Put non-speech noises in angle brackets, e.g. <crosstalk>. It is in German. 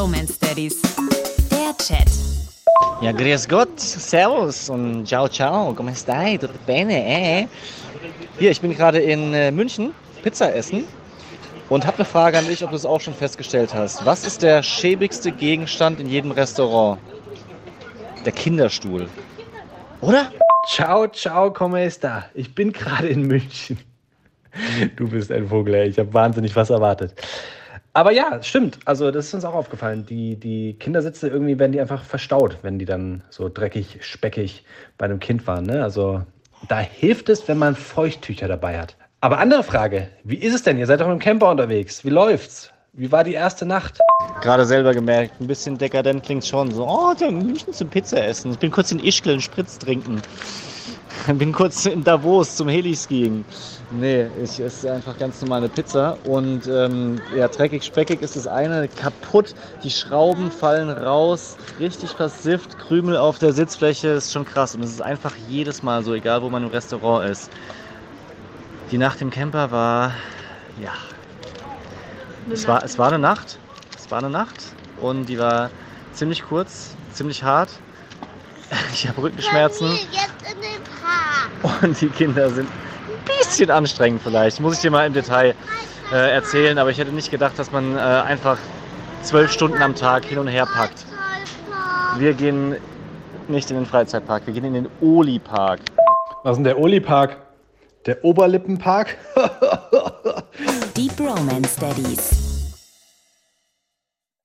Bromance Daddies. Der Chat. Ja, grüß Gott, servus und ciao ciao, come stai, tutto bene, eh? Hier, ich bin gerade in äh, München, Pizza essen und habe eine Frage an dich, ob du es auch schon festgestellt hast. Was ist der schäbigste Gegenstand in jedem Restaurant? Der Kinderstuhl. Oder? Ciao, ciao, come sta? Ich bin gerade in München. Du bist ein Vogel, ey. Ich habe wahnsinnig was erwartet. Aber ja, stimmt. Also, das ist uns auch aufgefallen. Die, die Kindersitze irgendwie werden die einfach verstaut, wenn die dann so dreckig, speckig bei einem Kind waren. Ne? Also, da hilft es, wenn man Feuchttücher dabei hat. Aber andere Frage: Wie ist es denn? Ihr seid doch im Camper unterwegs. Wie läuft's? Wie war die erste Nacht? Gerade selber gemerkt, ein bisschen dekadent klingt schon so. Oh, der München zum Pizza essen. Ich bin kurz in Ischgl einen Spritz trinken. <laughs> Bin kurz in Davos zum Heliskiing. Nee, ich esse einfach ganz normale Pizza. Und ähm, ja, dreckig, speckig ist das eine. Kaputt, die Schrauben fallen raus. Richtig versifft, Krümel auf der Sitzfläche. Ist schon krass. Und es ist einfach jedes Mal so, egal wo man im Restaurant ist. Die Nacht im Camper war, ja. Es war, es war eine Nacht. Es war eine Nacht. Und die war ziemlich kurz, ziemlich hart. <laughs> Ich habe Rückenschmerzen. Jetzt in den Park. Und die Kinder sind ein bisschen anstrengend vielleicht. Muss ich dir mal im Detail äh, erzählen. Aber ich hätte nicht gedacht, dass man äh, einfach zwölf Stunden am Tag hin und her packt. Wir gehen nicht in den Freizeitpark, wir gehen in den Oli-Park. Was ist denn der Oli-Park? Der Oberlippenpark? <laughs> Die Bromance Daddies.